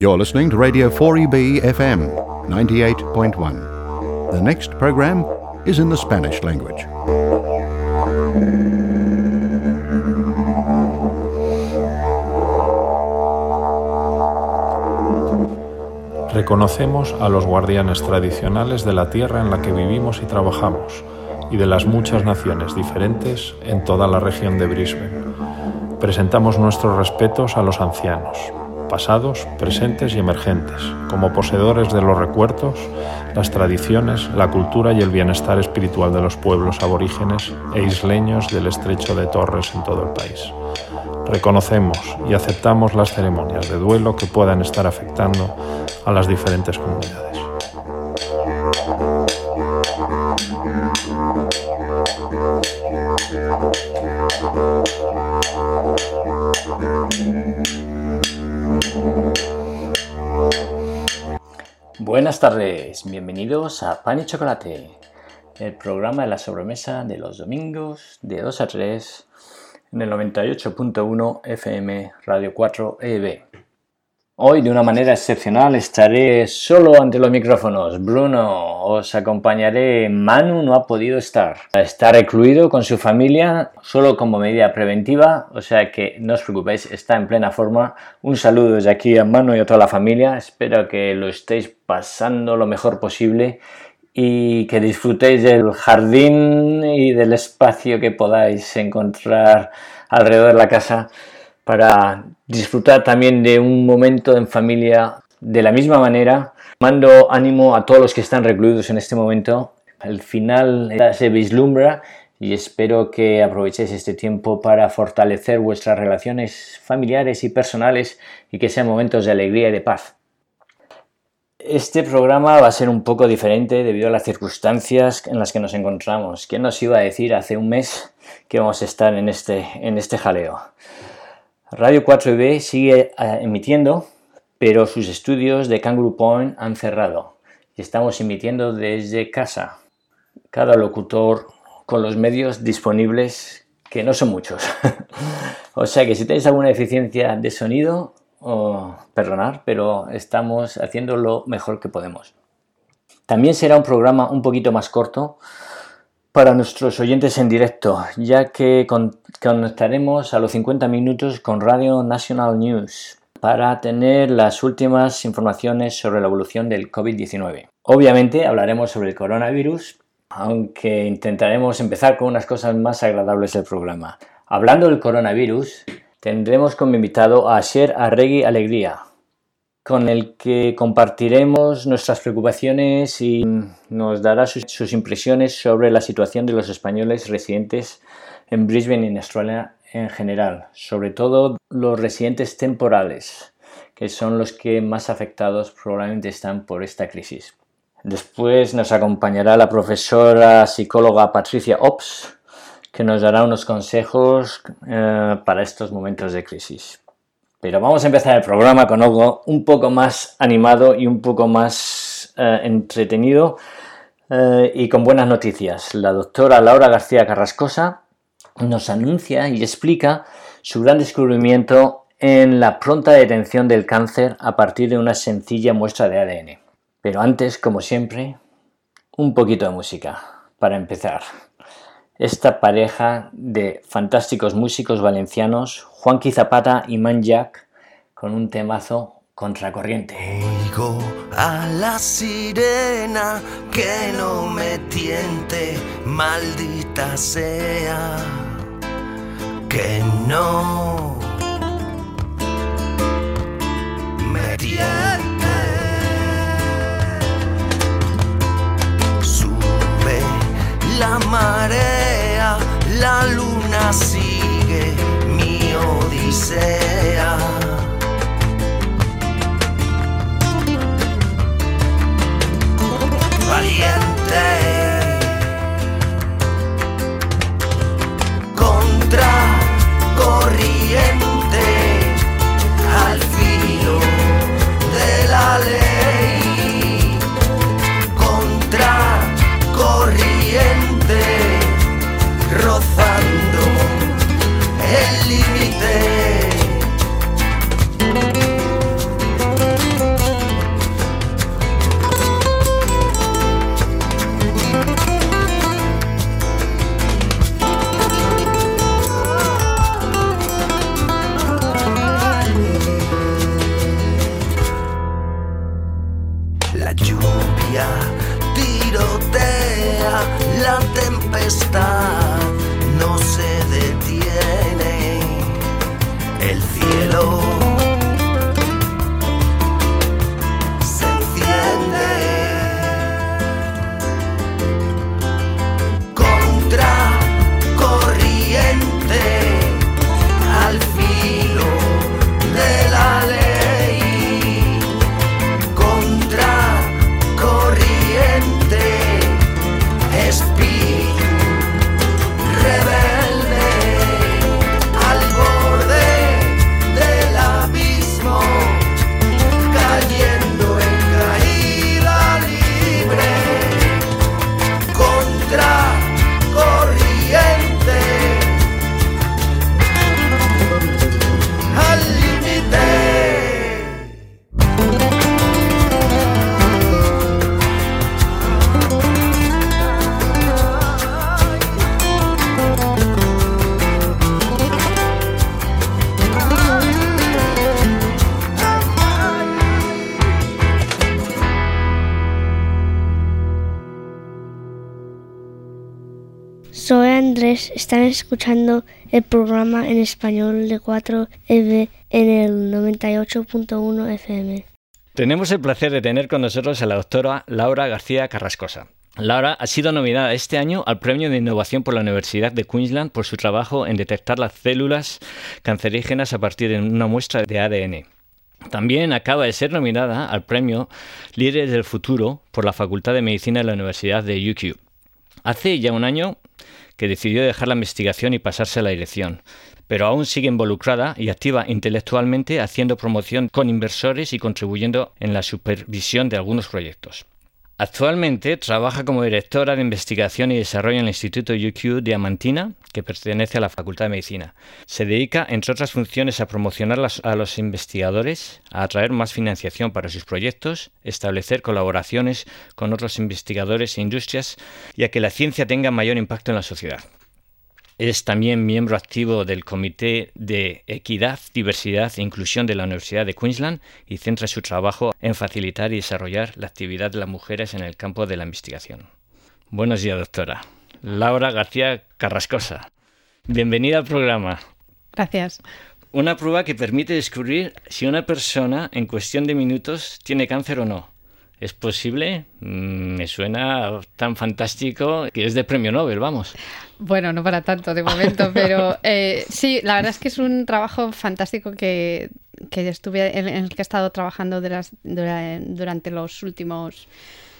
You're listening to Radio 4EB FM 98.1. The next program is in the Spanish language. Reconocemos a los guardianes tradicionales de la tierra en la que vivimos y trabajamos y de las muchas naciones diferentes en toda la región de Brisbane. Presentamos nuestros respetos a los ancianos, pasados, presentes y emergentes, como poseedores de los recuerdos, las tradiciones, la cultura y el bienestar espiritual de los pueblos aborígenes e isleños del estrecho de Torres en todo el país. Reconocemos y aceptamos las ceremonias de duelo que puedan estar afectando a las diferentes comunidades. Buenas tardes, bienvenidos a Pan y Chocolate, el programa de la sobremesa de los domingos de 2 a 3 en el 98.1 FM Radio 4 EB. Hoy, de una manera excepcional, estaré solo ante los micrófonos. Bruno, os acompañaré. Manu no ha podido estar. Está recluido con su familia, solo como medida preventiva, o sea que no os preocupéis, está en plena forma. Un saludo desde aquí a Manu y a toda la familia. Espero que lo estéis pasando lo mejor posible y que disfrutéis del jardín y del espacio que podáis encontrar alrededor de la casa para disfrutar también de un momento en familia de la misma manera. Mando ánimo a todos los que están recluidos en este momento. El final se vislumbra y espero que aprovechéis este tiempo para fortalecer vuestras relaciones familiares y personales y que sean momentos de alegría y de paz. Este programa va a ser un poco diferente debido a las circunstancias en las que nos encontramos. ¿Quién nos iba a decir hace un mes que vamos a estar en este, en este jaleo? Radio 4B sigue eh, emitiendo, pero sus estudios de Kangaroo Point han cerrado y estamos emitiendo desde casa. Cada locutor con los medios disponibles, que no son muchos. o sea que si tenéis alguna deficiencia de sonido, oh, perdonar, pero estamos haciendo lo mejor que podemos. También será un programa un poquito más corto para nuestros oyentes en directo, ya que conectaremos a los 50 minutos con Radio National News para tener las últimas informaciones sobre la evolución del COVID-19. Obviamente hablaremos sobre el coronavirus, aunque intentaremos empezar con unas cosas más agradables del programa. Hablando del coronavirus, tendremos como invitado a Sher Arregui Alegría, con el que compartiremos nuestras preocupaciones y nos dará sus, impresiones sobre la situación de los españoles residentes en Brisbane y en Australia en general, sobre todo los residentes temporales, que son los que más afectados probablemente están por esta crisis. Después nos acompañará la profesora psicóloga Patricia Ops, que nos dará unos consejos eh, para estos momentos de crisis. Pero vamos a empezar el programa con algo un poco más animado y un poco más eh, entretenido eh, y con buenas noticias. La doctora Laura García Carrascosa nos anuncia y explica su gran descubrimiento en la pronta detención del cáncer a partir de una sencilla muestra de ADN. Pero antes, como siempre, un poquito de música para empezar esta pareja de fantásticos músicos valencianos, Juanqui Zapata y Man Jack, con un temazo contracorriente. Oigo a la sirena que no me tiente, maldita sea, que no me tiente. Sube la marea la luna sigue mi odisea. Valiente contra corriente están escuchando el programa en español de 4EB en el 98.1 FM. Tenemos el placer de tener con nosotros a la doctora Laura García Carrascosa. Laura ha sido nominada este año al Premio de Innovación por la Universidad de Queensland por su trabajo en detectar las células cancerígenas a partir de una muestra de ADN. También acaba de ser nominada al Premio Líderes del Futuro por la Facultad de Medicina de la Universidad de UQ. Hace ya un año que decidió dejar la investigación y pasarse a la dirección, pero aún sigue involucrada y activa intelectualmente haciendo promoción con inversores y contribuyendo en la supervisión de algunos proyectos. Actualmente trabaja como directora de investigación y desarrollo en el Instituto UQ Diamantina, que pertenece a la Facultad de Medicina. Se dedica, entre otras funciones, a promocionar a los investigadores, a atraer más financiación para sus proyectos, establecer colaboraciones con otros investigadores e industrias y a que la ciencia tenga mayor impacto en la sociedad. Es también miembro activo del Comité de Equidad, Diversidad e Inclusión de la Universidad de Queensland y centra su trabajo en facilitar y desarrollar la actividad de las mujeres en el campo de la investigación. Buenos días, doctora. Laura García Carrascosa. Bienvenida al programa. Gracias. Una prueba que permite descubrir si una persona en cuestión de minutos tiene cáncer o no. ¿Es posible? Mm, Me suena tan fantástico que es de premio Nobel, vamos. Bueno, no para tanto de momento, pero eh, sí, la verdad es que es un trabajo fantástico que, que estuve en, el que he estado trabajando de las- dura- durante los últimos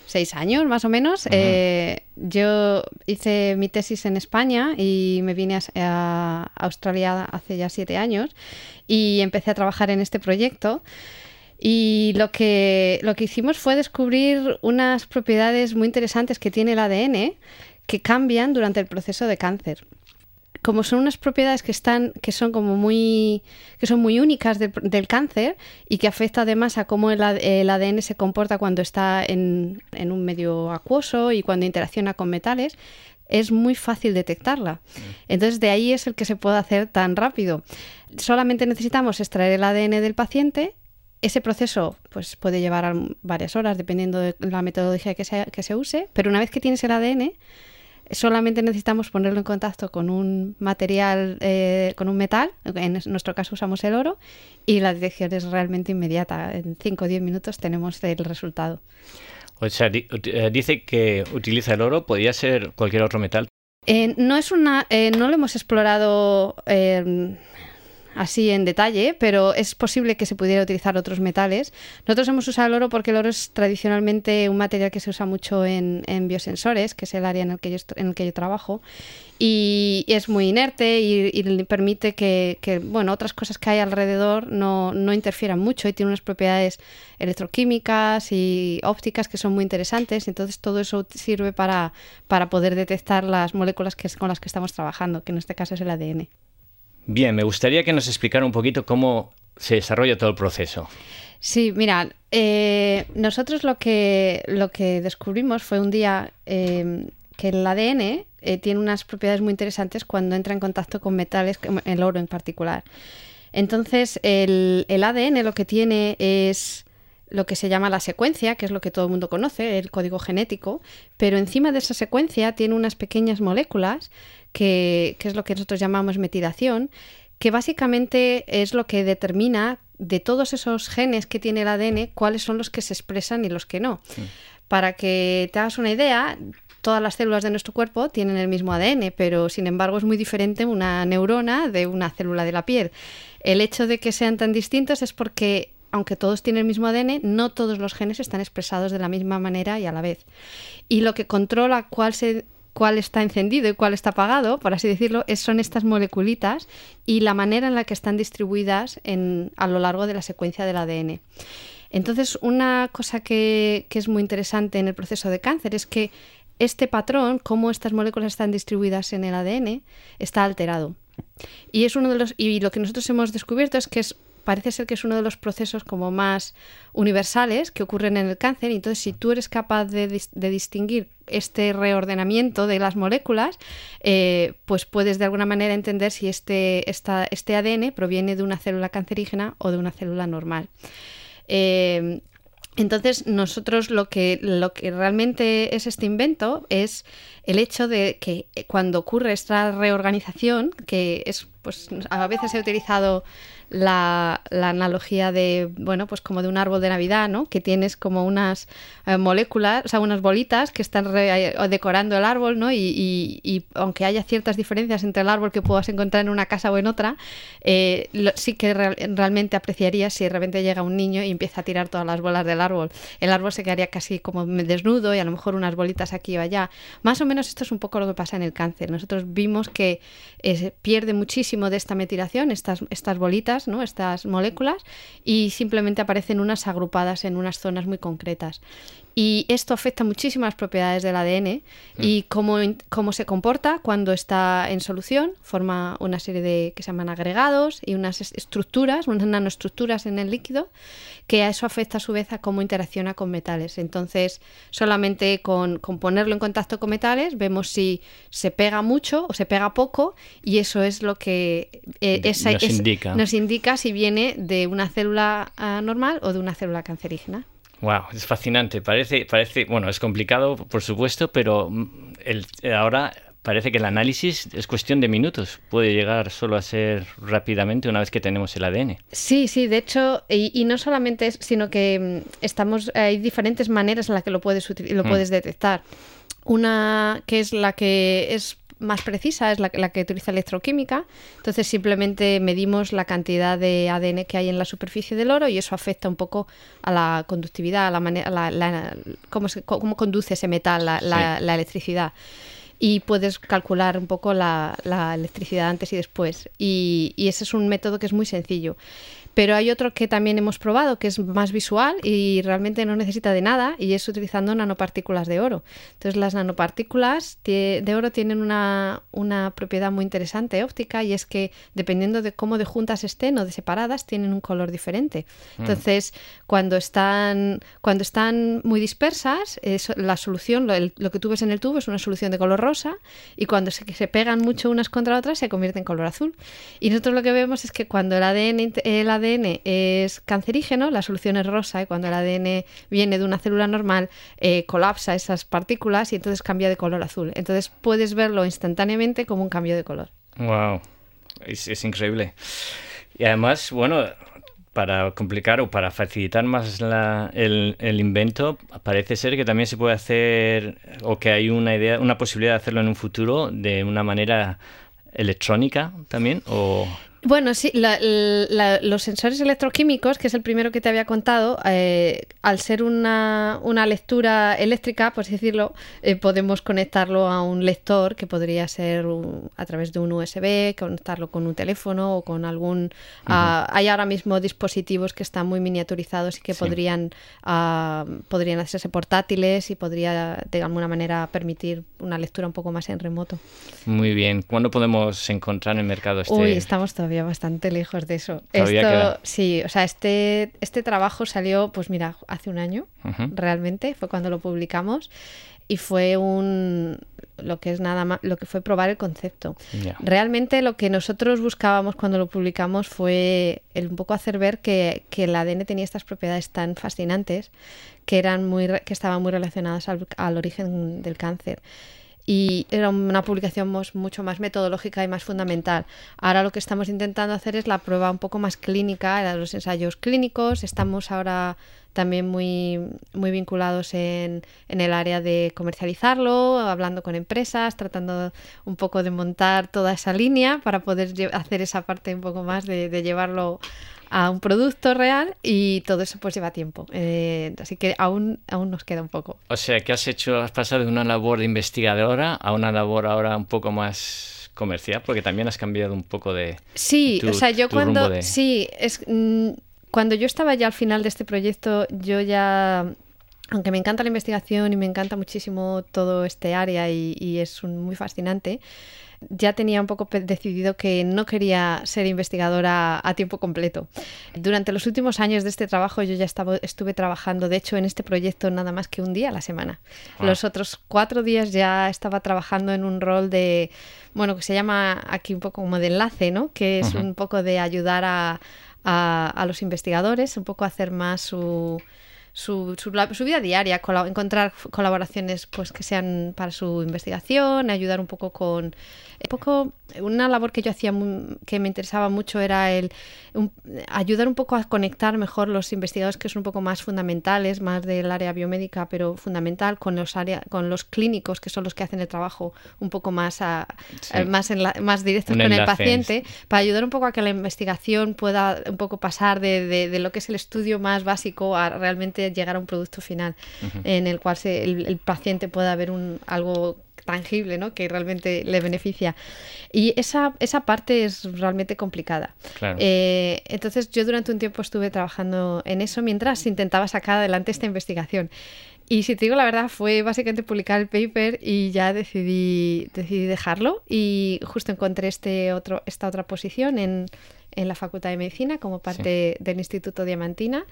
seis años, más o menos. Eh, yo hice mi tesis en España y me vine a, a Australia hace ya siete años y empecé a trabajar en este proyecto. Y lo que, lo que hicimos fue descubrir unas propiedades muy interesantes que tiene el ADN que cambian durante el proceso de cáncer. Como son unas propiedades que están, que son como muy, que son muy únicas del- del cáncer y que afecta además a cómo el, el ADN se comporta cuando está en, en un medio acuoso y cuando interacciona con metales, es muy fácil detectarla. Entonces de ahí es el que se puede hacer tan rápido. Solamente necesitamos extraer el ADN del paciente. Ese proceso pues, puede llevar varias horas dependiendo de la metodología que se, que se use, pero una vez que tienes el ADN, solamente necesitamos ponerlo en contacto con un material, eh, con un metal, en nuestro caso usamos el oro, y la detección es realmente inmediata. En 5 o 10 minutos tenemos el resultado. O sea, di- eh, dice que utiliza el oro, podría ser cualquier otro metal. Eh, no es una, eh, no lo hemos explorado eh, así en detalle, pero es posible que se pudiera utilizar otros metales. Nosotros hemos usado el oro porque el oro es tradicionalmente un material que se usa mucho en, en biosensores, que es el área en el que yo, trabajo, y es muy inerte y, y permite que, que, bueno, otras cosas que hay alrededor no, interfieran mucho y tiene unas propiedades electroquímicas y ópticas que son muy interesantes. Entonces todo eso sirve para, para poder detectar las moléculas que, con las que estamos trabajando, que en este caso es el ADN. Bien, me gustaría que nos explicara un poquito cómo se desarrolla todo el proceso. Sí, mira, eh, nosotros lo que, lo que descubrimos fue un día eh, que el ADN eh, tiene unas propiedades muy interesantes cuando entra en contacto con metales, el oro en particular. Entonces, el, el ADN lo que tiene es lo que se llama la secuencia, que es lo que todo el mundo conoce, el código genético, pero encima de esa secuencia tiene unas pequeñas moléculas, que, que es lo que nosotros llamamos metilación, que básicamente es lo que determina de todos esos genes que tiene el ADN cuáles son los que se expresan y los que no. Para que te hagas una idea, todas las células de nuestro cuerpo tienen el mismo ADN, pero sin embargo es muy diferente una neurona de una célula de la piel. El hecho de que sean tan distintos es porque aunque todos tienen el mismo ADN, no todos los genes están expresados de la misma manera y a la vez. Y lo que controla cuál se cuál está encendido y cuál está apagado, por así decirlo, es, son estas moleculitas y la manera en la que están distribuidas a lo largo de la secuencia del ADN. Entonces, una cosa que, que, es muy interesante en el proceso de cáncer es que este patrón, cómo estas moléculas están distribuidas en el ADN, está alterado. Y es uno de los y lo que nosotros hemos descubierto es que es parece ser que es uno de los procesos como más universales que ocurren en el cáncer. Entonces, si tú eres capaz de, distinguir este reordenamiento de las moléculas, eh, pues puedes de alguna manera entender si este, esta, este ADN proviene de una célula cancerígena o de una célula normal. Eh, entonces, nosotros lo que, realmente es este invento es el hecho de que cuando ocurre esta reorganización, que es, pues a veces he utilizado la, analogía de, bueno, pues como de un árbol de Navidad, ¿no? Que tienes como unas eh, moléculas, o sea, unas bolitas que están re, decorando el árbol, ¿no? Y, y, y, aunque haya ciertas diferencias entre el árbol que puedas encontrar en una casa o en otra, eh, sí que re, realmente apreciarías si de repente llega un niño y empieza a tirar todas las bolas del árbol. El árbol se quedaría casi como desnudo y a lo mejor unas bolitas aquí o allá. Más o menos esto es un poco lo que pasa en el cáncer. Nosotros vimos que eh, pierde muchísimo de esta metilación, estas, estas bolitas, estas moléculas, y simplemente aparecen unas agrupadas en unas zonas muy concretas. Y esto afecta muchísimo las propiedades del ADN mm. y cómo, cómo se comporta cuando está en solución. Forma una serie de que se llaman agregados y unas estructuras, unas nanoestructuras en el líquido, que a eso afecta a su vez a cómo interacciona con metales. Entonces, solamente con, con ponerlo en contacto con metales, vemos si se pega mucho o se pega poco, y eso es lo que eh, esa, nos, es, indica. nos indica si viene de una célula uh, normal o de una célula cancerígena. Wow, es fascinante. Parece, parece, bueno, es complicado, por supuesto, pero el, ahora parece que el análisis es cuestión de minutos. Puede llegar solo a ser rápidamente una vez que tenemos el ADN. Sí, sí, de hecho, y, y no solamente es, sino que estamos, hay diferentes maneras en las que lo puedes, lo puedes mm. detectar. Una que es la que es más precisa es la, la, que utiliza electroquímica. Entonces simplemente medimos la cantidad de ADN que hay en la superficie del oro y eso afecta un poco a la conductividad, a la manera, la, la, cómo, se, cómo, conduce ese metal, la, sí. la electricidad. Y puedes calcular un poco la, electricidad antes y después. Y, y ese es un método que es muy sencillo. Pero hay otro que también hemos probado que es más visual y realmente no necesita de nada y es utilizando nanopartículas de oro. Entonces las nanopartículas de oro tienen una, una propiedad muy interesante óptica y es que dependiendo de cómo de juntas estén o de separadas tienen un color diferente. Entonces mm. cuando, están, cuando están muy dispersas es la solución, lo, el, lo, que tú ves en el tubo es una solución de color rosa y cuando se, se pegan mucho unas contra otras se convierte en color azul. Y nosotros lo que vemos es que cuando el ADN, el ADN Es cancerígeno, la solución es rosa y cuando el ADN viene de una célula normal eh, colapsa esas partículas y entonces cambia de color azul. Entonces puedes verlo instantáneamente como un cambio de color. Wow, es, es increíble. Y además, bueno, para complicar o para facilitar más la, el, el, invento, parece ser que también se puede hacer o que hay una idea, una posibilidad de hacerlo en un futuro de una manera electrónica también o bueno, sí, la, la, los sensores electroquímicos, que es el primero que te había contado, eh, al ser una, una, lectura eléctrica, por así decirlo, eh, podemos conectarlo a un lector que podría ser un, a través de un USB, conectarlo con un teléfono o con algún... Uh -huh. uh, hay ahora mismo dispositivos que están muy miniaturizados y que sí. podrían, uh, podrían hacerse portátiles y podría de alguna manera permitir una lectura un poco más en remoto. Muy bien. ¿Cuándo podemos encontrar en el mercado este...? Uy, estamos todavía bastante lejos de eso. Esto, queda... sí, o sea, este, este trabajo salió, pues mira, hace un año, uh -huh. realmente, fue cuando lo publicamos. y fue un lo que es nada más lo que fue probar el concepto. Ya. Realmente lo que nosotros buscábamos cuando lo publicamos fue el un poco hacer ver que, que el ADN tenía estas propiedades tan fascinantes que eran muy que estaban muy relacionadas al, al origen del cáncer. Y era una publicación mucho más metodológica y más fundamental. Ahora lo que estamos intentando hacer es la prueba un poco más clínica, era los ensayos clínicos. Estamos ahora también muy, muy vinculados en, en el área de comercializarlo, hablando con empresas, tratando un poco de montar toda esa línea para poder hacer esa parte un poco más de, de llevarlo a un producto real y todo eso pues lleva tiempo. Eh, así que aún, aún nos queda un poco. O sea, que has hecho, has pasado de una labor de investigadora a una labor ahora un poco más comercial, porque también has cambiado un poco de... Sí, tu- o sea, yo cuando de- sí, es mm, cuando yo estaba ya al final de este proyecto, yo ya aunque me encanta la investigación y me encanta muchísimo todo este área y, y es un- muy fascinante, ya tenía un poco decidido que no quería ser investigadora a tiempo completo. Durante los últimos años de este trabajo yo ya estaba, estuve trabajando, de hecho, en este proyecto nada más que un día a la semana. Ah. Los otros cuatro días ya estaba trabajando en un rol de, bueno, que se llama aquí un poco como de enlace, ¿no? Que es un poco de ayudar a, a- a los investigadores, un poco a hacer más su, su, su, su vida diaria, encontrar colaboraciones pues que sean para su investigación, ayudar un poco con un poco una labor que yo hacía que me interesaba mucho era el un- ayudar un poco a conectar mejor los investigadores que son un poco más fundamentales, más del área biomédica, pero fundamental con los área, con los clínicos que son los que hacen el trabajo un poco más a, Sí. eh, más en la- más directos Un con el paciente para ayudar un poco a que la investigación pueda un poco pasar de, de- de lo que es el estudio más básico a realmente llegar a un producto final en el cual se- el, el paciente pueda ver un, algo tangible ¿no? que realmente le beneficia. Y esa, esa parte es realmente complicada. Claro. Eh, entonces yo durante un tiempo estuve trabajando en eso mientras intentaba sacar adelante esta investigación. Y si te digo la verdad, fue básicamente publicar el paper y ya decidí, decidí dejarlo. Y justo encontré este otro, esta otra posición en, en la Facultad de Medicina como parte del Instituto Diamantina.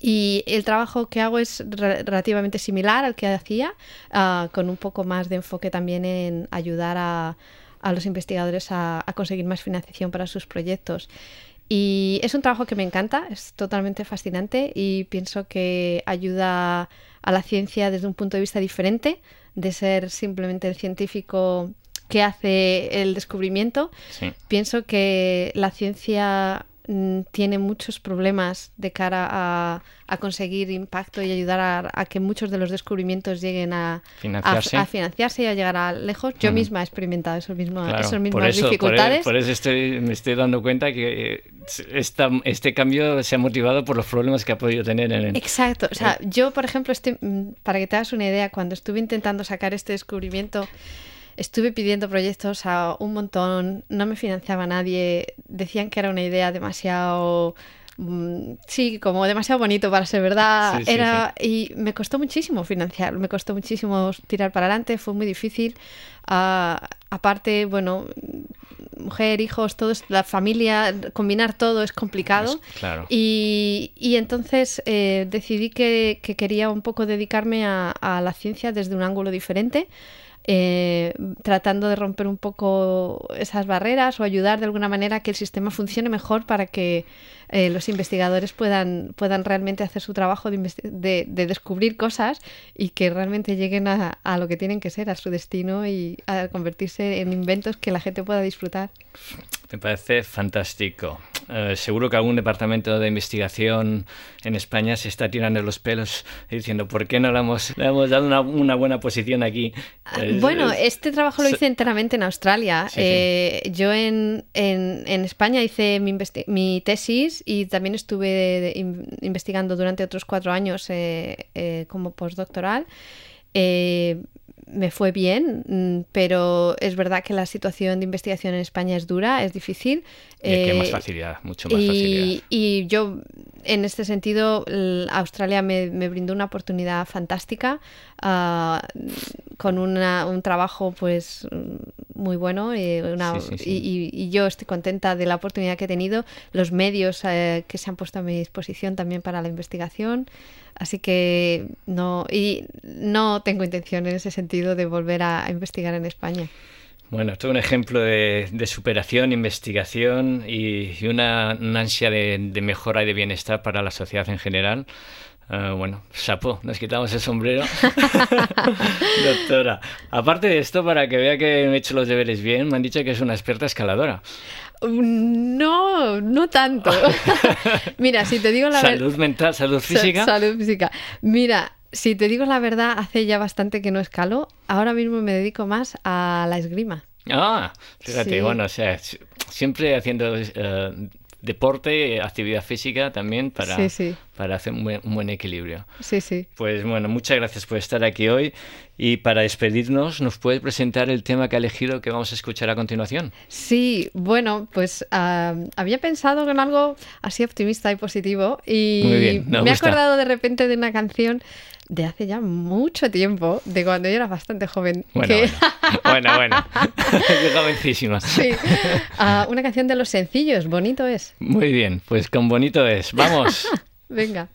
Y el trabajo que hago es re- relativamente similar al que hacía, ah, con un poco más de enfoque también en ayudar a, a los investigadores a, a conseguir más financiación para sus proyectos. Y es un trabajo que me encanta, es totalmente fascinante y pienso que ayuda a la ciencia desde un punto de vista diferente, de ser simplemente el científico que hace el descubrimiento. Sí. Pienso que la ciencia tiene muchos problemas de cara a, a conseguir impacto y ayudar a, a que muchos de los descubrimientos lleguen a, Financiarse. a financiarse y a llegar a lejos. Yo misma he experimentado esos mismos, Claro, esas mismas por e- dificultades. Por, eso estoy, me estoy dando cuenta que eh, esta, este cambio se ha motivado por los problemas que ha podido tener en el... Exacto. O sea, yo, por ejemplo, este, mm, para que te hagas una idea, cuando estuve intentando sacar este descubrimiento, estuve pidiendo proyectos a un montón, no me financiaba nadie, decían que era una idea demasiado... mm, Sí, como demasiado bonito para ser verdad. Sí, sí, era y me costó muchísimo financiar, me costó muchísimo tirar para adelante, fue muy difícil. Ah, aparte, bueno, mujer, hijos, todos, la familia, combinar todo es complicado. Es- claro. Y, y entonces eh, decidí que, que quería un poco dedicarme a, a la ciencia desde un ángulo diferente, eh, tratando de romper un poco esas barreras o ayudar de alguna manera a que el sistema funcione mejor para que eh, los investigadores puedan, puedan realmente hacer su trabajo de, de- de descubrir cosas y que realmente lleguen a, a lo que tienen que ser, a su destino y a convertirse en inventos que la gente pueda disfrutar. Me parece fantástico. Eh, seguro que algún departamento de investigación en España se está tirando los pelos diciendo ¿por qué no le hemos, le hemos dado una, una buena posición aquí? Es- Bueno, es- este trabajo lo hice enteramente en Australia. Sí, sí. Eh, yo en, en- en España hice mi, tesis y también estuve de- in- investigando durante otros cuatro años eh, como postdoctoral. Eh, me fue bien, mm, pero es verdad que la situación de investigación en España es dura, es difícil. y aquí hay más Eh, facilidad, mucho más facilidad. y, yo, en este sentido, Australia me, me brindó una oportunidad fantástica ah, con una- un trabajo pues muy bueno y, una- Sí, sí, sí. y- y- y yo estoy contenta de la oportunidad que he tenido, los medios eh, que se han puesto a mi disposición también para la investigación. Así que no, y no tengo intención en ese sentido de volver a, investigar en España. Bueno, esto es un ejemplo de, de superación, investigación y, una, ansia de mejora y de bienestar para la sociedad en general. Ah, bueno, chapo, nos quitamos el sombrero. Doctora, aparte de esto, para que vea que he hecho los deberes bien, me han dicho que es una experta escaladora. No, no tanto. Mira, si te digo la verdad. Salud mental, salud Sa- física. Salud física. Mira, si te digo la verdad, hace ya bastante que no escalo. Ahora mismo me dedico más a la esgrima. Ah, fíjate, Sí. bueno, o sea, si- siempre haciendo eh, deporte, actividad física también para, Sí, sí. para hacer un buen, un buen equilibrio. Sí, sí. Pues bueno, muchas gracias por estar aquí hoy y para despedirnos, ¿nos puedes presentar el tema que ha elegido que vamos a escuchar a continuación? Sí, bueno, pues ah, había pensado en algo así optimista y positivo y Muy bien, me he acordado de repente de una canción de hace ya mucho tiempo, de cuando yo era bastante joven. Bueno, que- bueno, bueno, jovencísima. Sí. Ah, una canción de los sencillos, bonito es. Muy bien, pues con bonito es. Vamos. Venga.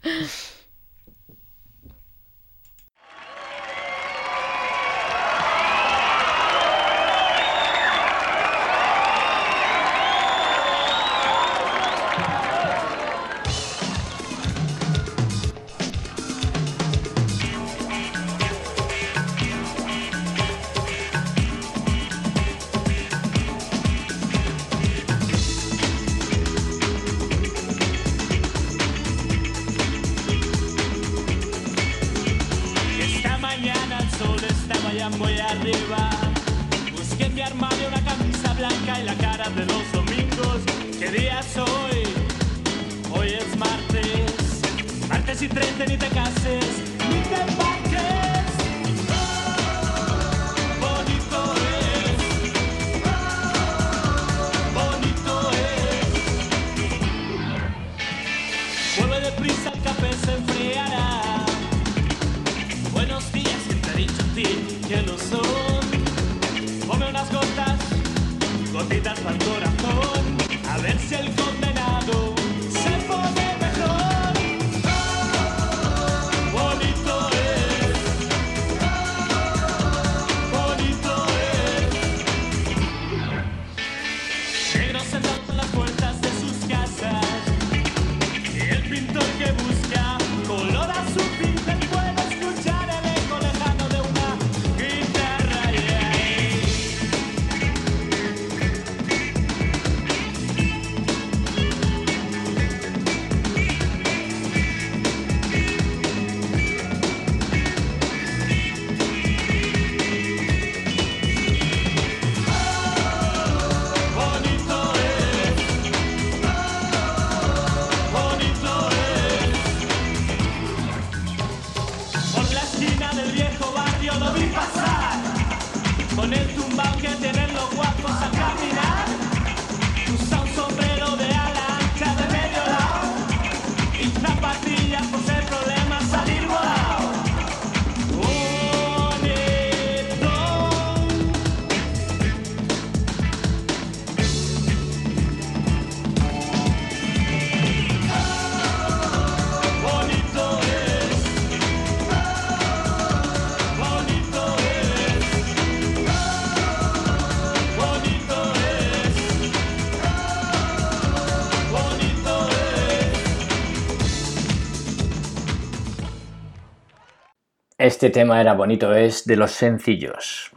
Este tema era bonito, es de los sencillos.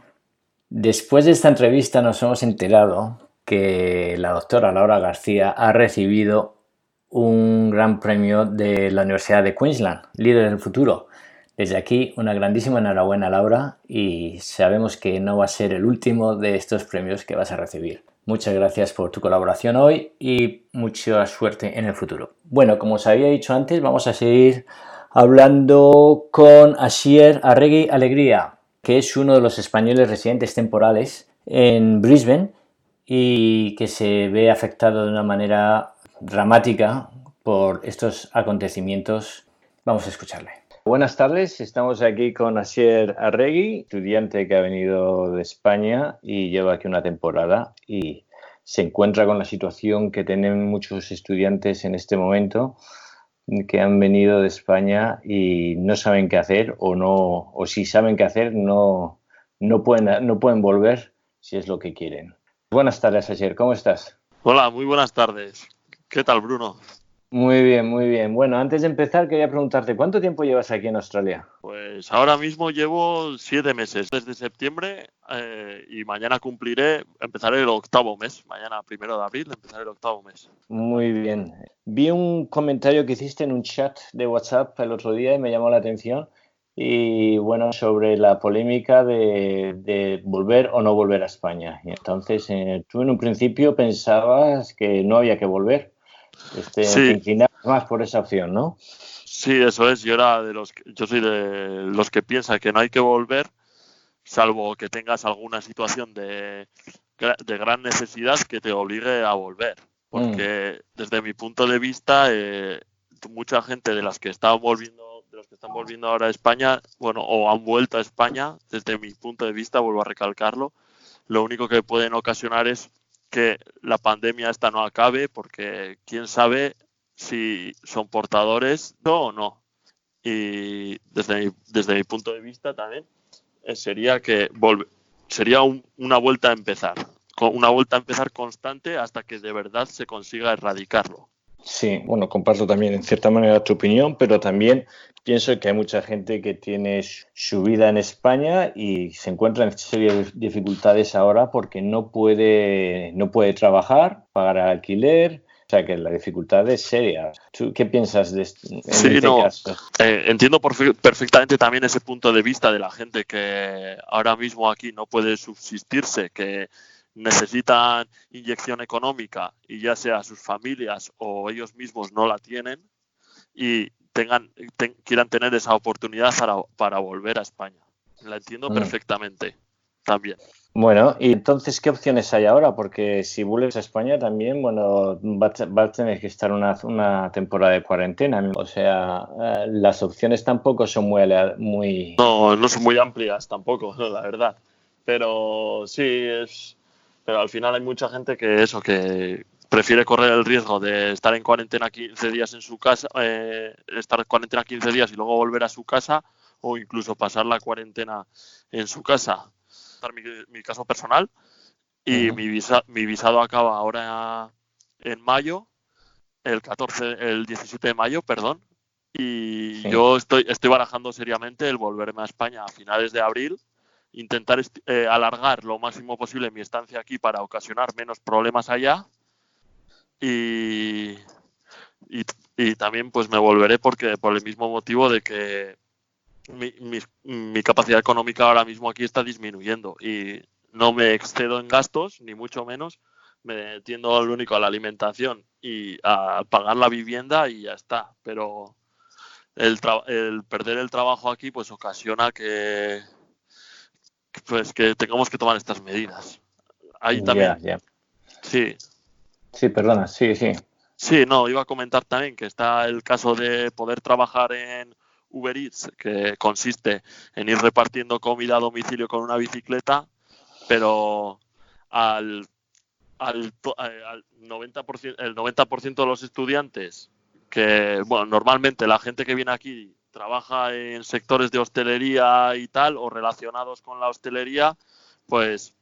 Después de esta entrevista nos hemos enterado que la doctora Laura García ha recibido un gran premio de la Universidad de Queensland, Líder del Futuro. Desde aquí, una grandísima enhorabuena, Laura, y sabemos que no va a ser el último de estos premios que vas a recibir. Muchas gracias por tu colaboración hoy y mucha suerte en el futuro. Bueno, como os había dicho antes, vamos a seguir hablando con Asier Arregui Alegría, que es uno de los españoles residentes temporales en Brisbane y que se ve afectado de una manera dramática por estos acontecimientos. Vamos a escucharle. Buenas tardes, estamos aquí con Asier Arregui, estudiante que ha venido de España y lleva aquí una temporada y se encuentra con la situación que tienen muchos estudiantes en este momento que han venido de España y no saben qué hacer o no o si saben qué hacer no no pueden no pueden volver si es lo que quieren. Buenas tardes, ayer. ¿Cómo estás? Hola, muy buenas tardes. ¿Qué tal, Bruno? Muy bien, muy bien. Bueno, antes de empezar quería preguntarte, ¿cuánto tiempo llevas aquí en Australia? Pues ahora mismo llevo siete meses desde septiembre eh, y mañana cumpliré, empezaré el octavo mes. Mañana, primero de abril, empezaré el octavo mes. Muy bien. Vi un comentario que hiciste en un chat de WhatsApp el otro día y me llamó la atención. Y bueno, sobre la polémica de, de volver o no volver a España. Y entonces, eh, tú en un principio pensabas que no había que volver. Este, Sí. más por esa opción, ¿no? Sí, eso es. Yo era de los, que- yo soy de los que piensa que no hay que volver, salvo que tengas alguna situación de, de gran necesidad que te obligue a volver. Porque desde mi punto de vista, eh, mucha gente de las que están volviendo, de los que están volviendo ahora a España, bueno, o han vuelto a España, desde mi punto de vista, vuelvo a recalcarlo, lo único que pueden ocasionar es que la pandemia esta no acabe, porque quién sabe si son portadores o no. Y desde mi, desde mi punto de vista también eh, sería que volve- sería un- una vuelta a empezar, con una vuelta a empezar constante hasta que de verdad se consiga erradicarlo. Sí, bueno, comparto también en cierta manera tu opinión, pero también pienso que hay mucha gente que tiene su- vida en España y se encuentra en serias dificultades ahora porque no puede, no puede trabajar, pagar alquiler, o sea que la dificultad es seria. ¿Tú qué piensas de este, en Sí, este no, caso? eh, entiendo perfe- perfectamente también ese punto de vista de la gente que ahora mismo aquí no puede subsistirse, que necesitan inyección económica y ya sea sus familias o ellos mismos no la tienen y tengan ten- quieran tener esa oportunidad para, para volver a España. La entiendo Mm. perfectamente también. Bueno, y entonces, ¿qué opciones hay ahora? Porque si vuelves a España también, bueno, vas a, vas a tener que estar una, una temporada de cuarentena. O sea, eh, las opciones tampoco son muy, muy... No, no son muy amplias tampoco, la verdad. Pero sí es. Pero al final hay mucha gente que eso, que prefiere correr el riesgo de estar en cuarentena 15 días en su casa, eh, estar en cuarentena 15 días y luego volver a su casa, o incluso pasar la cuarentena en su casa. Mi, mi caso personal. Y mi, visa, mi visado acaba ahora en mayo, el 14, el 17 de mayo, perdón. Y Sí. yo estoy, estoy barajando seriamente el volverme a España a finales de abril, intentar eh, alargar lo máximo posible mi estancia aquí para ocasionar menos problemas allá. Y, y, también pues me volveré porque por el mismo motivo de que mi, mi- mi capacidad económica ahora mismo aquí está disminuyendo y no me excedo en gastos, ni mucho menos. Me tiendo al único a la alimentación y a pagar la vivienda y ya está. Pero el, el perder el trabajo aquí pues ocasiona que pues que tengamos que tomar estas medidas. Ahí también, sí, Sí, perdona, sí, sí. Sí, no, iba a comentar también que está el caso de poder trabajar en Uber Eats, que consiste en ir repartiendo comida a domicilio con una bicicleta, pero al, al, eh, al 90%, el 90% de los estudiantes, que, bueno, normalmente la gente que viene aquí trabaja en sectores de hostelería y tal, o relacionados con la hostelería, pues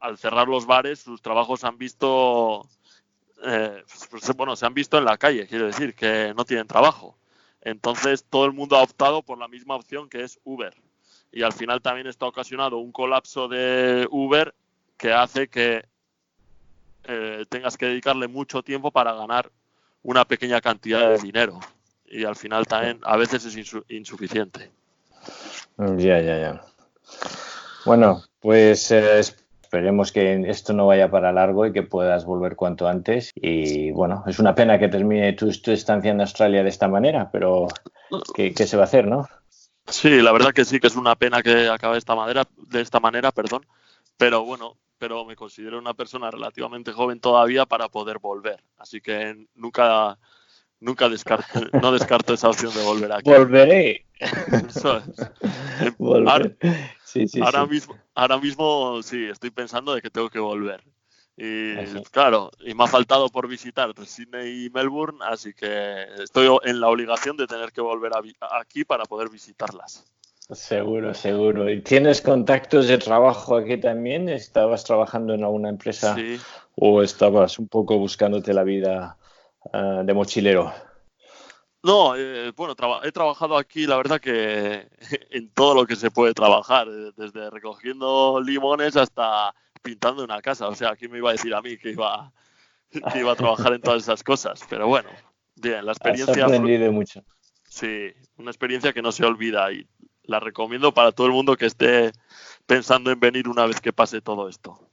al cerrar los bares, sus trabajos han visto eh, pues, bueno, se han visto en la calle, quiero decir, que no tienen trabajo. Entonces todo el mundo ha optado por la misma opción que es Uber. Y al final también está ocasionado un colapso de Uber que hace que eh, tengas que dedicarle mucho tiempo para ganar una pequeña cantidad de dinero. Y al final también a veces es insu- insuficiente. Ya, ya, ya. Bueno, pues eh, esperemos que esto no vaya para largo y que puedas volver cuanto antes. Y bueno, es una pena que termine tu, tu estancia en Australia de esta manera, pero ¿qué, qué se va a hacer, no? Sí, la verdad que sí, que es una pena que acabe de esta manera, de esta manera, perdón. Pero bueno, pero me considero una persona relativamente joven todavía para poder volver. Así que nunca, nunca descarto, no descarto esa opción de volver aquí. Volveré. Eso es. Volver. Ahora, Sí, sí, ahora sí. mismo, ahora mismo sí, estoy pensando de que tengo que volver. Y claro, y me ha faltado por visitar Sydney y Melbourne, así que estoy en la obligación de tener que volver a aquí para poder visitarlas. Seguro, seguro. ¿Y tienes contactos de trabajo aquí también? ¿Estabas trabajando en alguna empresa Sí. o estabas un poco buscándote la vida ah, de mochilero? No, eh, bueno, traba- he trabajado aquí, la verdad que en todo lo que se puede trabajar, eh, desde recogiendo limones hasta pintando una casa. O sea, ¿quién me iba a decir a mí que iba, que iba a trabajar en todas esas cosas? Pero bueno, bien, la Has experiencia, aprendido mucho. sí, una experiencia que no se olvida y la recomiendo para todo el mundo que esté pensando en venir una vez que pase todo esto.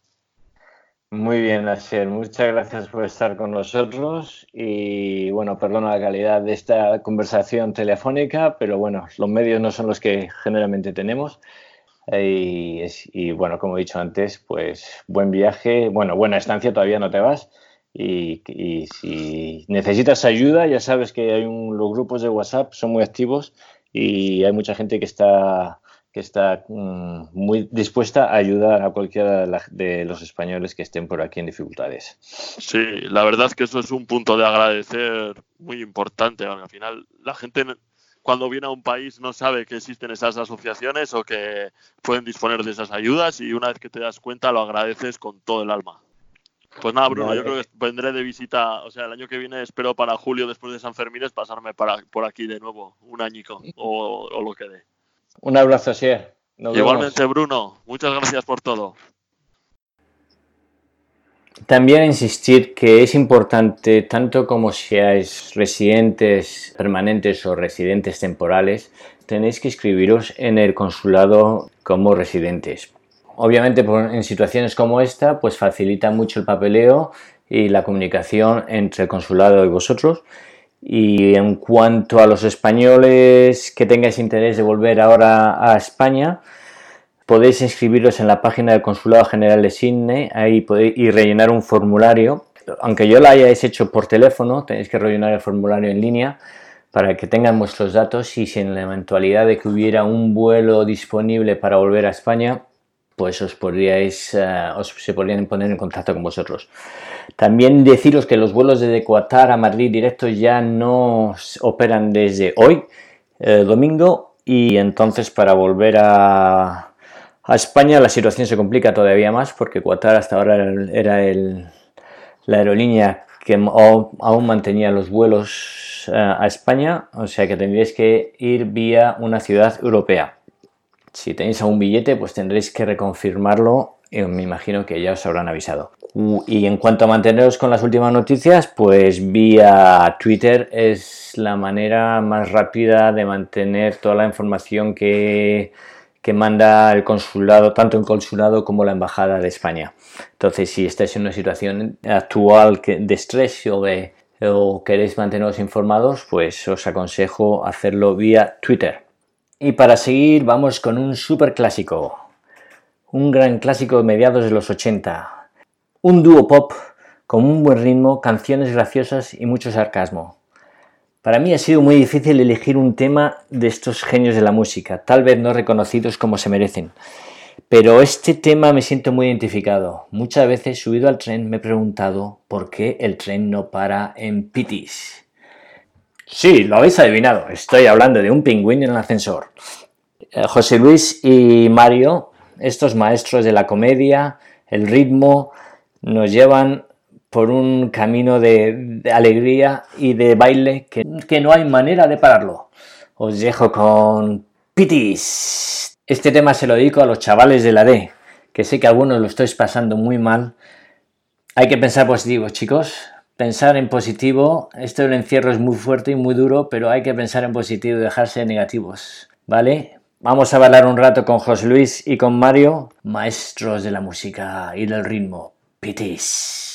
Muy bien, Asier. Muchas gracias por estar con nosotros y bueno, perdona la calidad de esta conversación telefónica, pero bueno, los medios no son los que generalmente tenemos. Y, es- y, bueno, como he dicho antes, pues buen viaje, bueno, buena estancia, todavía no te vas. Y, y si necesitas ayuda, ya sabes que hay un- los grupos de WhatsApp son muy activos y hay mucha gente que está, que está mm, muy dispuesta a ayudar a cualquiera de, los españoles que estén por aquí en dificultades. Sí, la verdad es que eso es un punto de agradecer muy importante. porque Al final, la gente cuando viene a un país no sabe que existen esas asociaciones o que pueden disponer de esas ayudas y una vez que te das cuenta lo agradeces con todo el alma. Pues nada, Bruno, Vale. yo creo que vendré de visita, o sea, el año que viene espero para julio después de San Fermín es pasarme para, por aquí de nuevo, un añico o, o lo que dé. Un abrazo, Asier. Nos vemos. Igualmente, Bruno, muchas gracias por todo. También insistir que es importante, tanto como seáis residentes permanentes o residentes temporales, tenéis que inscribiros en el consulado como residentes. Obviamente en situaciones como esta, pues facilita mucho el papeleo y la comunicación entre el consulado y vosotros. Y en cuanto a los españoles que tengáis interés de volver ahora a España, podéis inscribiros en la página del Consulado General de Sydney ahí podéis, y rellenar un formulario. Aunque yo lo hayáis hecho por teléfono, tenéis que rellenar el formulario en línea para que tengan vuestros datos y si en la eventualidad de que hubiera un vuelo disponible para volver a España, pues os podríais, eh, os, se podrían poner en contacto con vosotros. También deciros que los vuelos desde Qatar a Madrid directos ya no operan desde hoy, eh, domingo, y entonces para volver a, España la situación se complica todavía más porque Qatar hasta ahora era el- la aerolínea que aún mantenía los vuelos eh, a España, o sea que tendríais que ir vía una ciudad europea. Si tenéis algún billete, pues tendréis que reconfirmarlo. y me imagino que ya os habrán avisado. Y en cuanto a manteneros con las últimas noticias, pues vía Twitter es la manera más rápida de mantener toda la información que, manda el consulado, tanto el consulado como la embajada de España. Entonces, si estáis en una situación actual de estrés o, o queréis manteneros informados, pues os aconsejo hacerlo vía Twitter. Y para seguir, vamos con un super clásico. Un gran clásico de mediados de los 80. Un dúo pop con un buen ritmo, canciones graciosas y mucho sarcasmo. Para mí ha sido muy difícil elegir un tema de estos genios de la música, tal vez no reconocidos como se merecen. Pero este tema me siento muy identificado. Muchas veces subido al tren me he preguntado por qué el tren no para en Pitis. Sí, lo habéis adivinado. Estoy hablando de un pingüino en el ascensor. Eh, José Luis y Mario, estos maestros de la comedia, el ritmo, nos llevan por un camino de, alegría y de baile que, que no hay manera de pararlo. Os dejo con Pitis. Este tema se lo dedico a los chavales de la D, que sé que algunos lo estáis pasando muy mal. Hay que pensar positivo, chicos. Pensar en positivo. Esto del encierro es muy fuerte y muy duro, pero hay que pensar en positivo y dejarse de negativos. ¿Vale? Vamos a bailar un rato con José Luis y con Mario, maestros de la música y del ritmo. Pitis.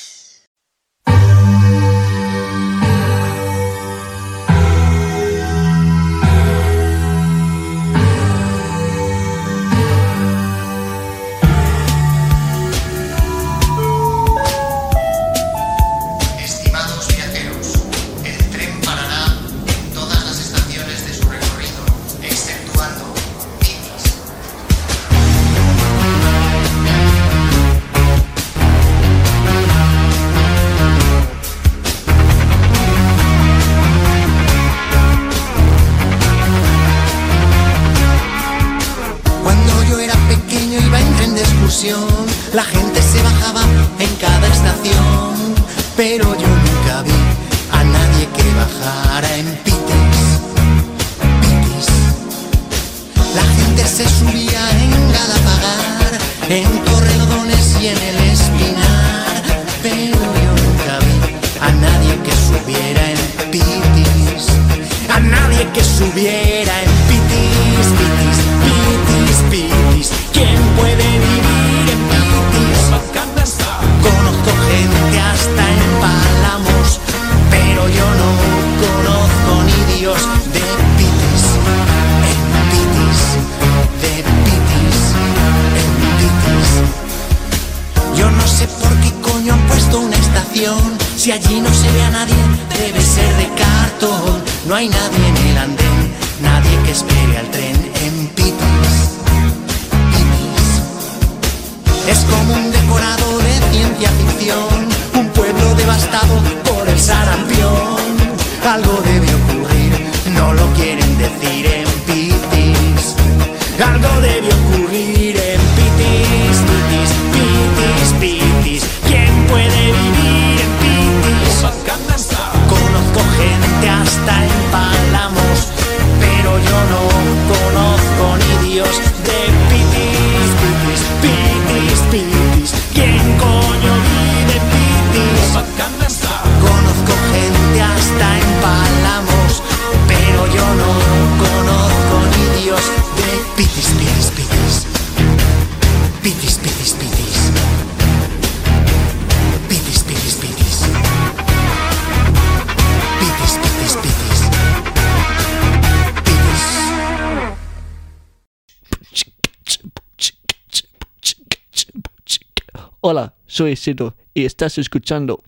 Hola, soy Isidro y estás escuchando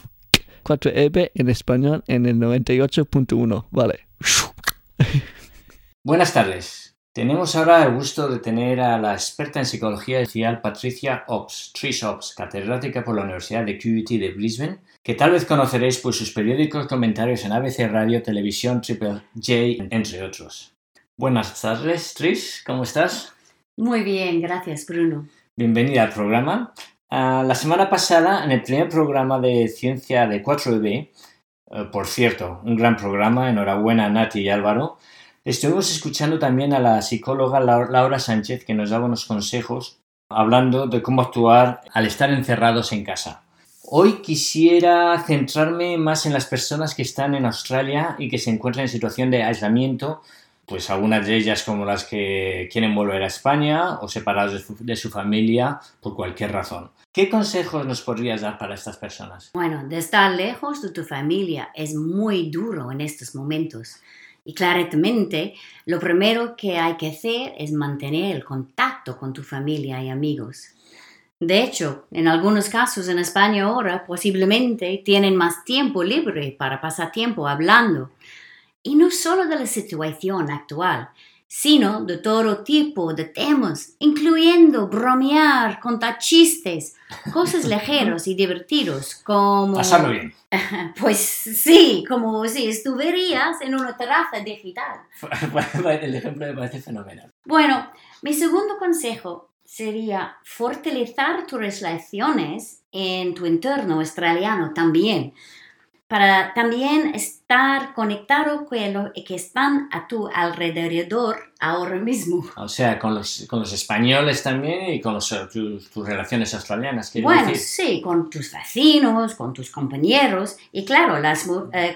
4EB en español en el 98.1. Vale. Buenas tardes. Tenemos ahora el gusto de tener a la experta en psicología social Patricia Ops, Trish Ops, catedrática por la Universidad de QUT de Brisbane, que tal vez conoceréis por sus periódicos comentarios en ABC Radio, Televisión, Triple J, entre otros. Buenas tardes, Trish, ¿cómo estás? Muy bien, gracias Bruno. Bienvenida al programa. Ah, la semana pasada, en el primer programa de ciencia de 4EB, eh, por cierto, un gran programa, enhorabuena a Nati y Álvaro, estuvimos escuchando también a la psicóloga Lau- Laura Sánchez que nos daba unos consejos hablando de cómo actuar al estar encerrados en casa. Hoy quisiera centrarme más en las personas que están en Australia y que se encuentran en situación de aislamiento, pues algunas de ellas como las que quieren volver a España o separados de su, familia por cualquier razón. ¿Qué consejos nos podrías dar para estas personas? Bueno, de estar lejos de tu familia es muy duro en estos momentos. Y claramente, lo primero que hay que hacer es mantener el contacto con tu familia y amigos. De hecho, en algunos casos en España ahora posiblemente tienen más tiempo libre para pasar tiempo hablando. Y no solo de la situación actual, sino de todo tipo de temas, incluyendo bromear, contar chistes, cosas ligeros y divertidos como... Pasarlo bien. Pues sí, como si estuvieras en una terraza digital. El ejemplo me parece fenomenal. Bueno, mi segundo consejo sería fortalecer tus relaciones en tu entorno australiano también, para también estar conectado con los que están a tu alrededor ahora mismo. O sea, con los, con los españoles también y con los, tus, tus relaciones australianas, Bueno, decir. sí, con tus vecinos, con tus compañeros y claro, la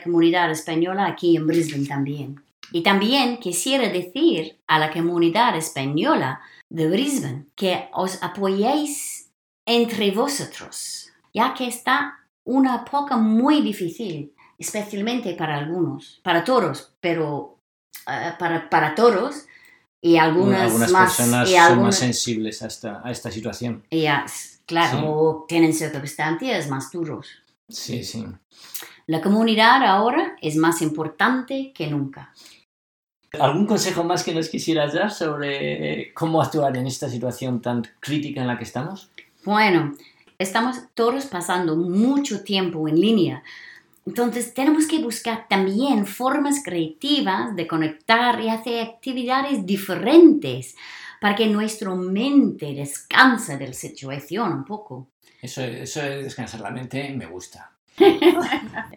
comunidad española aquí en Brisbane también. Y también quisiera decir a la comunidad española de Brisbane que os apoyéis entre vosotros, ya que está una época muy difícil, especialmente para algunos, para todos, pero eh, para, para todos y algunas, Algunas más, personas y son algunas- más sensibles a esta, a esta situación. ah, claro, tienen circunstancias más duros. Sí, sí. La comunidad ahora es más importante que nunca. ¿Algún consejo más que nos quisieras dar sobre cómo actuar en esta situación tan crítica en la que estamos? Bueno, estamos todos pasando mucho tiempo en línea Entonces tenemos que buscar también formas creativas de conectar y hacer actividades diferentes para que nuestra mente descanse de la situación un poco. Eso, eso de descansar la mente me gusta.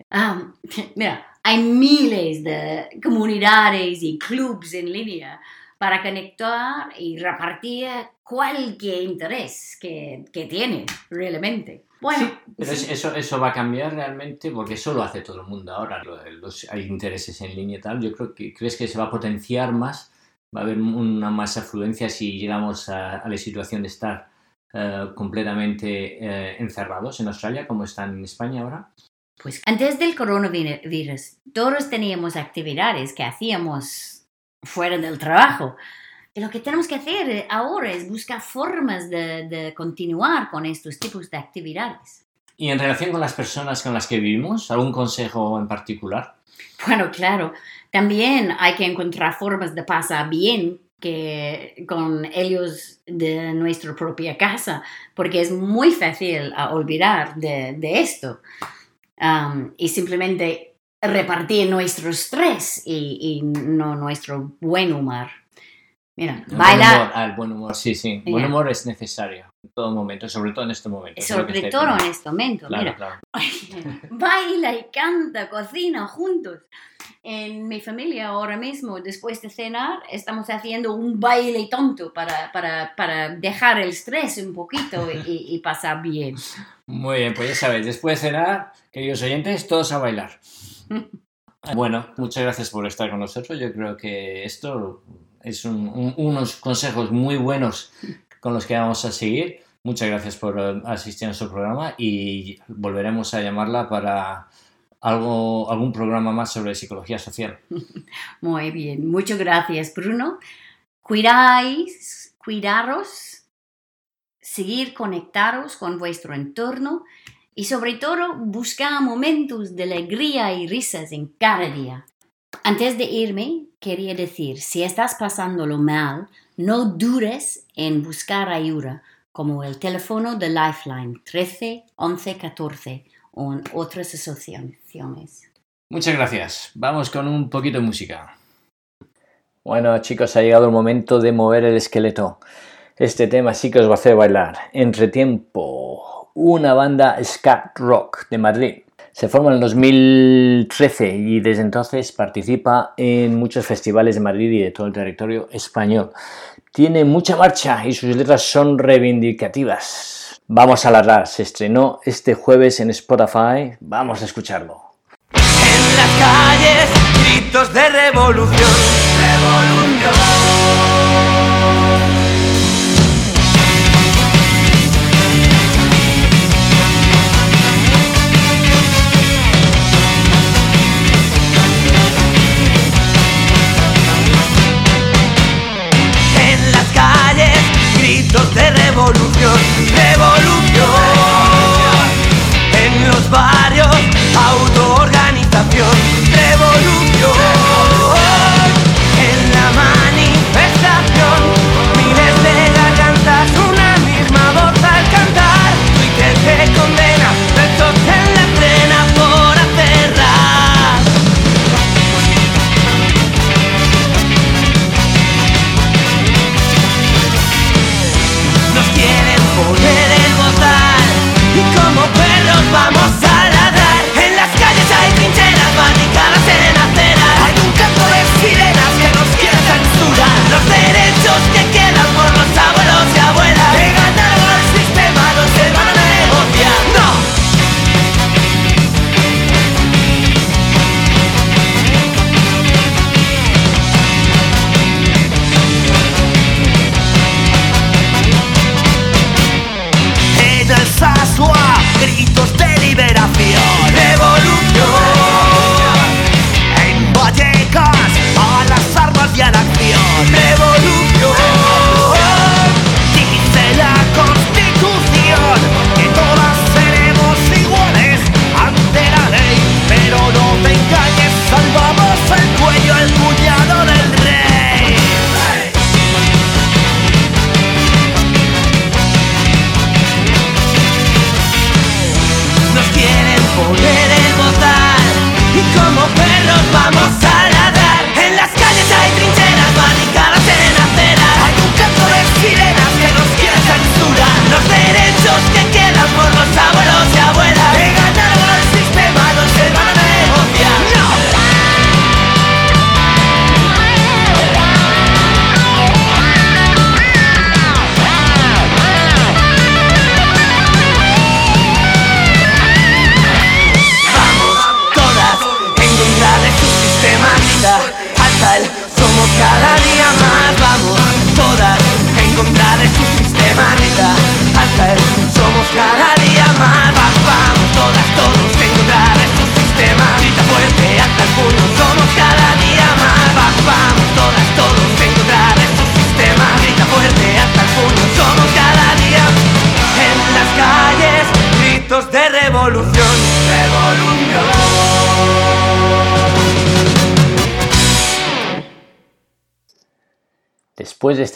Ah, mira, hay miles de comunidades y clubs en línea para conectar y repartir cualquier interés que, que tienes realmente. Bueno, Pero es- eso, eso va a cambiar realmente porque eso lo hace todo el mundo ahora. Lo- los- hay intereses en línea y tal. Yo creo que crees que se va a potenciar más, va a haber una más afluencia si llegamos a, a la situación de estar eh, completamente eh, encerrados en Australia, como están en España ahora. Pues antes del coronavirus, todos teníamos actividades que hacíamos fuera del trabajo. Y lo que tenemos que hacer eh, ahora es buscar formas de, de continuar con estos tipos de actividades. Y en relación con las personas con las que vivimos, ¿algún consejo en particular? Bueno, claro, también hay que encontrar formas de pasar bien que con ellos de nuestra propia casa, porque es muy fácil olvidar de, de esto um, y simplemente repartir nuestro estrés y, y no nuestro buen humor. Mira, El buen bailar, humor, ah, el buen humor, sí, sí. El buen humor es necesario en todo momento, sobre todo en este momento. es sobre estoy todo en este momento, Claro, mira, claro. baila y canta, cocina juntos. En mi familia ahora mismo, después de cenar, estamos haciendo un baile tonto para, para, para dejar el estrés un poquito y, y pasar bien. Muy bien, pues ya sabéis, después de cenar, queridos oyentes, todos a bailar. Bueno, muchas gracias por estar con nosotros. Yo creo que esto es un- un- unos consejos muy buenos con los que vamos a seguir. Muchas gracias por eh, asistir a nuestro programa y volveremos a llamarla para algo, algún programa más sobre psicología social. Muy bien, muchas gracias Bruno. Cuidáis, cuidaros, seguir conectados con vuestro entorno y sobre todo buscar momentos de alegría y risas en cada día. Antes de irme, quería decir, si estás pasándolo mal, no dudes en buscar ayuda, como el teléfono de Lifeline 13 11 14 o en otras asociaciones. Muchas gracias. Vamos con un poquito de música. Bueno, chicos, ha llegado el momento de mover el esqueleto. Este tema sí que os va a hacer bailar. Entretiempo, una banda scat rock de Madrid. Se forma en el 2013 y desde entonces participa en muchos festivales de Madrid y de todo el territorio español. Tiene mucha marcha y sus letras son reivindicativas. Vamos a ladrar, se estrenó este jueves en Spotify. Vamos a escucharlo. En las calles, gritos de revolución. Revolución. Revolución. En los barrios, autoorganización,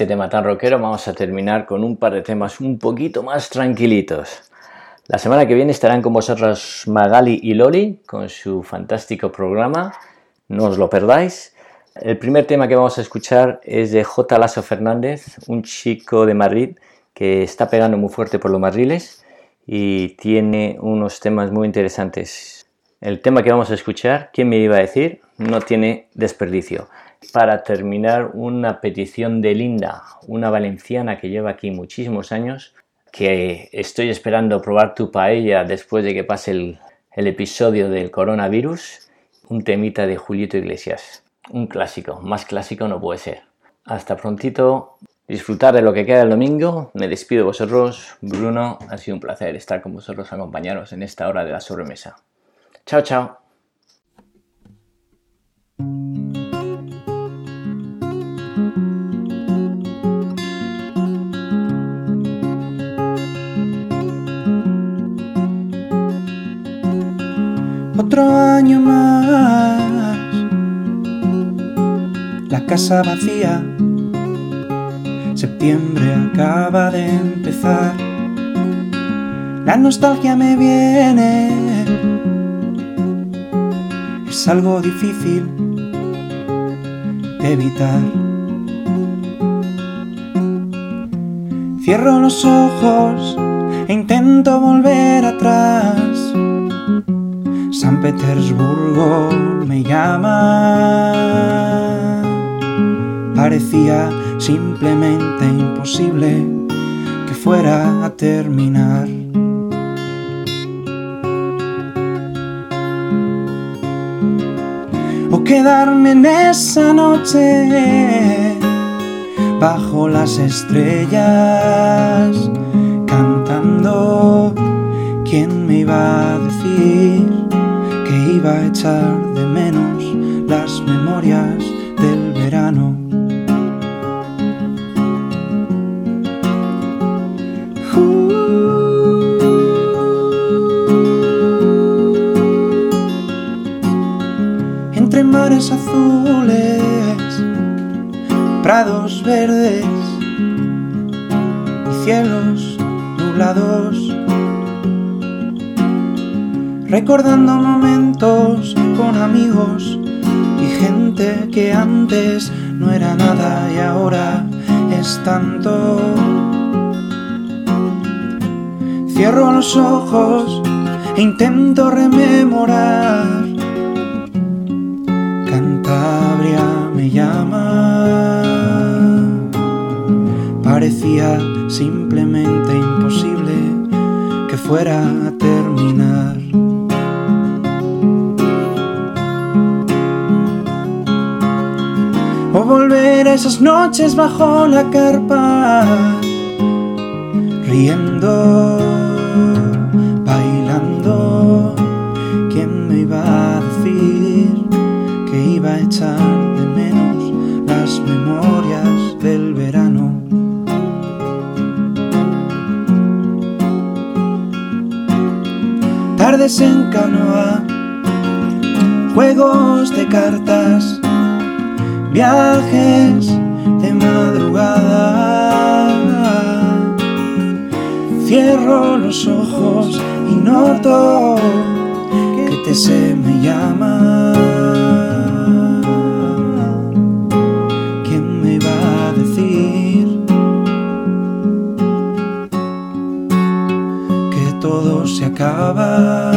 tema tan rockero vamos a terminar con un par de temas un poquito más tranquilitos. La semana que viene estarán con vosotros Magali y Loli con su fantástico programa. No os lo perdáis. El primer tema que vamos a escuchar es de J. Lasso Fernández, un chico de Madrid que está pegando muy fuerte por los madriles y tiene unos temas muy interesantes. El tema que vamos a escuchar, ¿quién me iba a decir? No tiene desperdicio. Para terminar, una petición de Linda, una valenciana que lleva aquí muchísimos años, que estoy esperando probar tu paella después de que pase el, episodio del coronavirus, un temita de Julito Iglesias un clásico, más clásico no puede ser. Hasta prontito, disfrutar de lo que queda el domingo. Me despido de vosotros, Bruno. Ha sido un placer estar con vosotros, acompañaros en esta hora de la sobremesa. Chao, chao. Año más la casa vacía. Septiembre acaba de empezar. La nostalgia me viene. Es algo difícil de evitar. Cierro los ojos e intento volver atrás. San Petersburgo me llama parecía simplemente imposible que fuera a terminar. O quedarme en esa noche bajo las estrellas cantando. ¿Quién me iba a decir iba a echar de menos las memorias del verano? azules, prados verdes y cielos nublados, recordando con amigos y gente que antes no era nada y ahora es tanto. Cierro los ojos e intento rememorar me llama. Parecía simplemente imposible que fuera noches bajo la carpa, riendo, bailando. ¿Quién me iba a decir que iba a echar memorias del verano. Tardes en canoa, juegos de cartas, viajes de Cierro los ojos y noto que te se me llama. se acaba.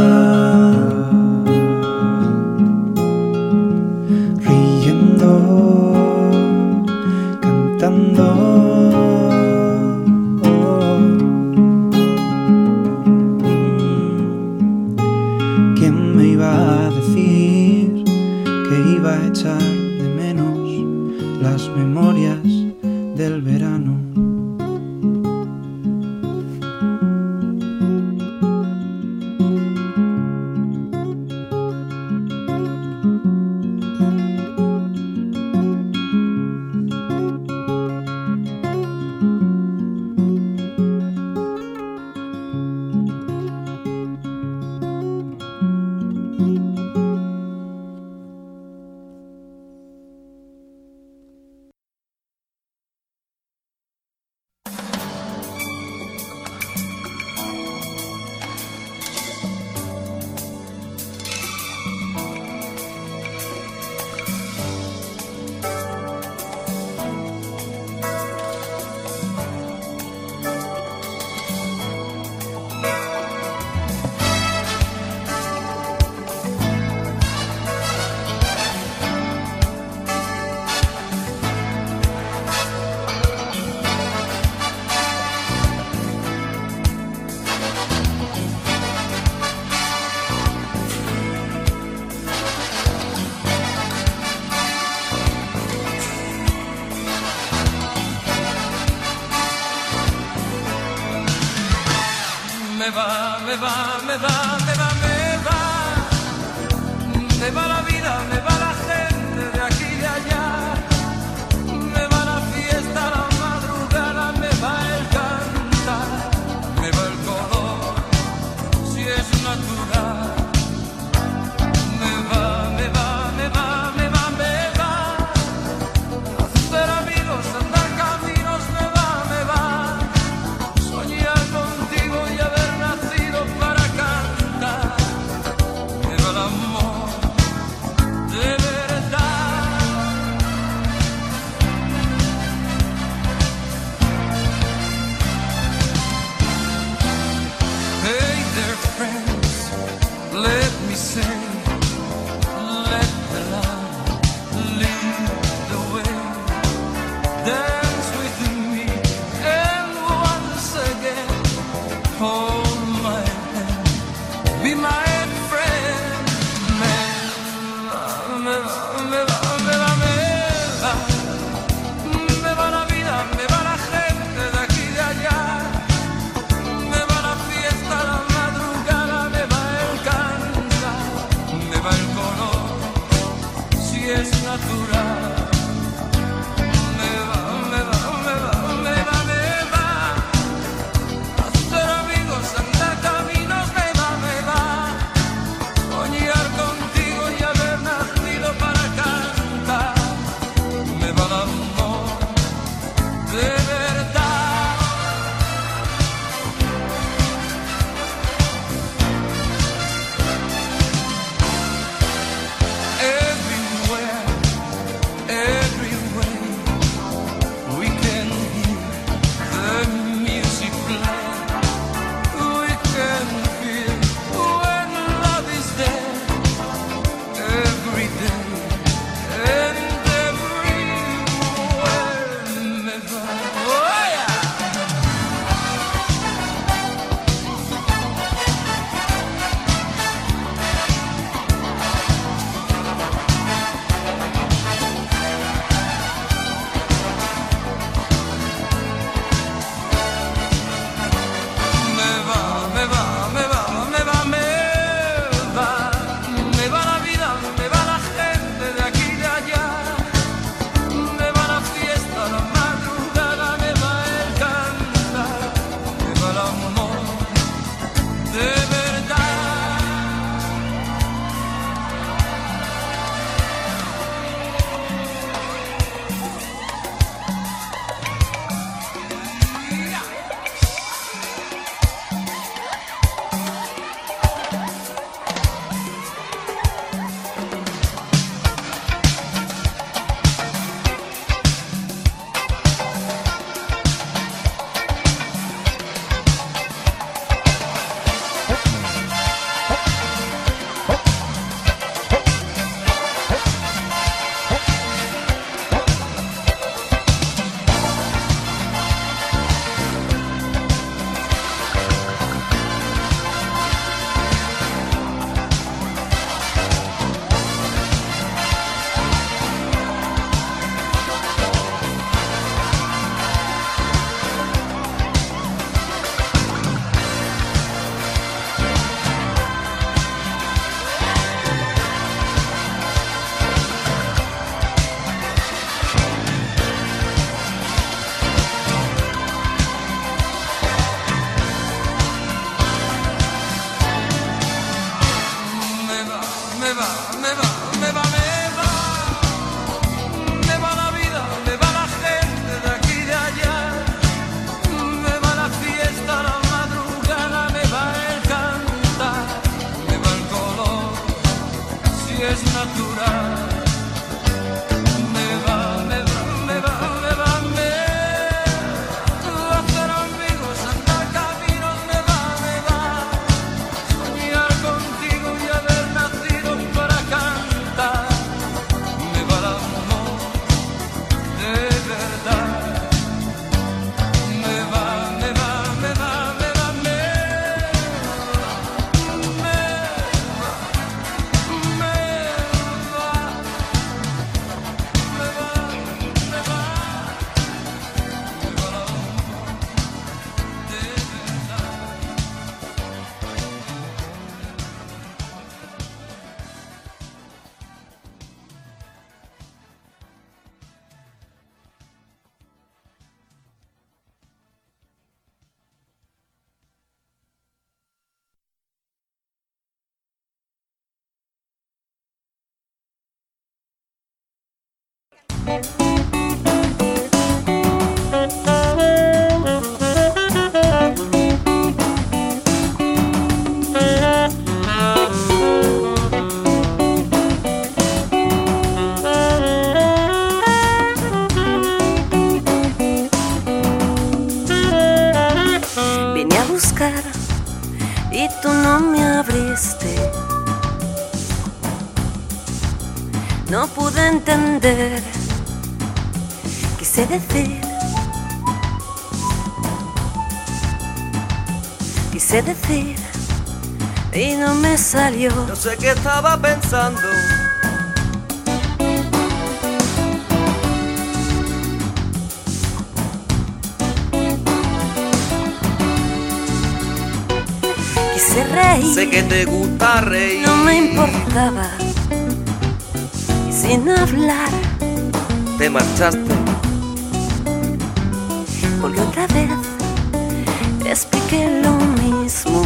Pensando. Quise reír. Sé que te gusta reír. No me importaba. Y sin hablar, Te marchaste. porque otra vez expliqué lo mismo.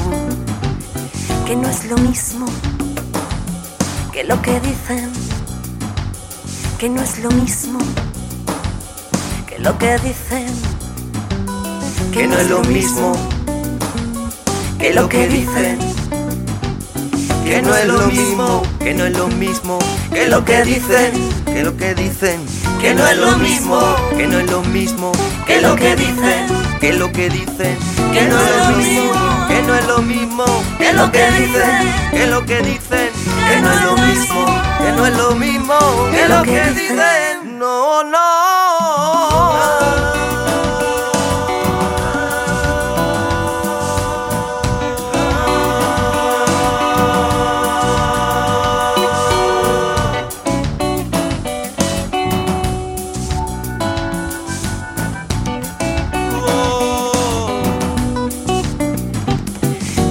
Que no es lo mismo que lo que dicen. Que no es lo mismo que lo que dicen. Que no es lo mismo que lo que dicen. Que no es lo mismo, que no es lo mismo que lo que dicen, que lo que dicen, que no es lo mismo, que no es lo mismo que lo que dicen, que lo que dicen, que no es lo mismo, que no es lo mismo que lo que dicen, que lo que dicen, que no es lo mismo, que no es lo mismo que lo que dicen, no, no.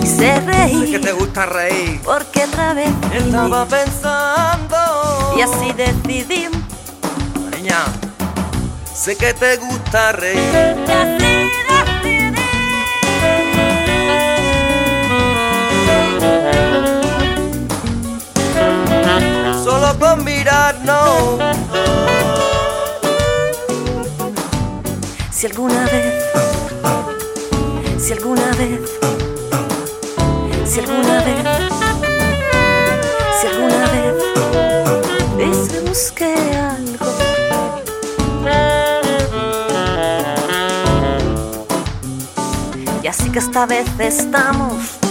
Quise Estaba pensando. y así decidí. Niña, sé que te gusta reír. Solo con mirarnos. Si alguna vez, si alguna vez, si alguna vez, decimos que algo. Y así que esta vez estamos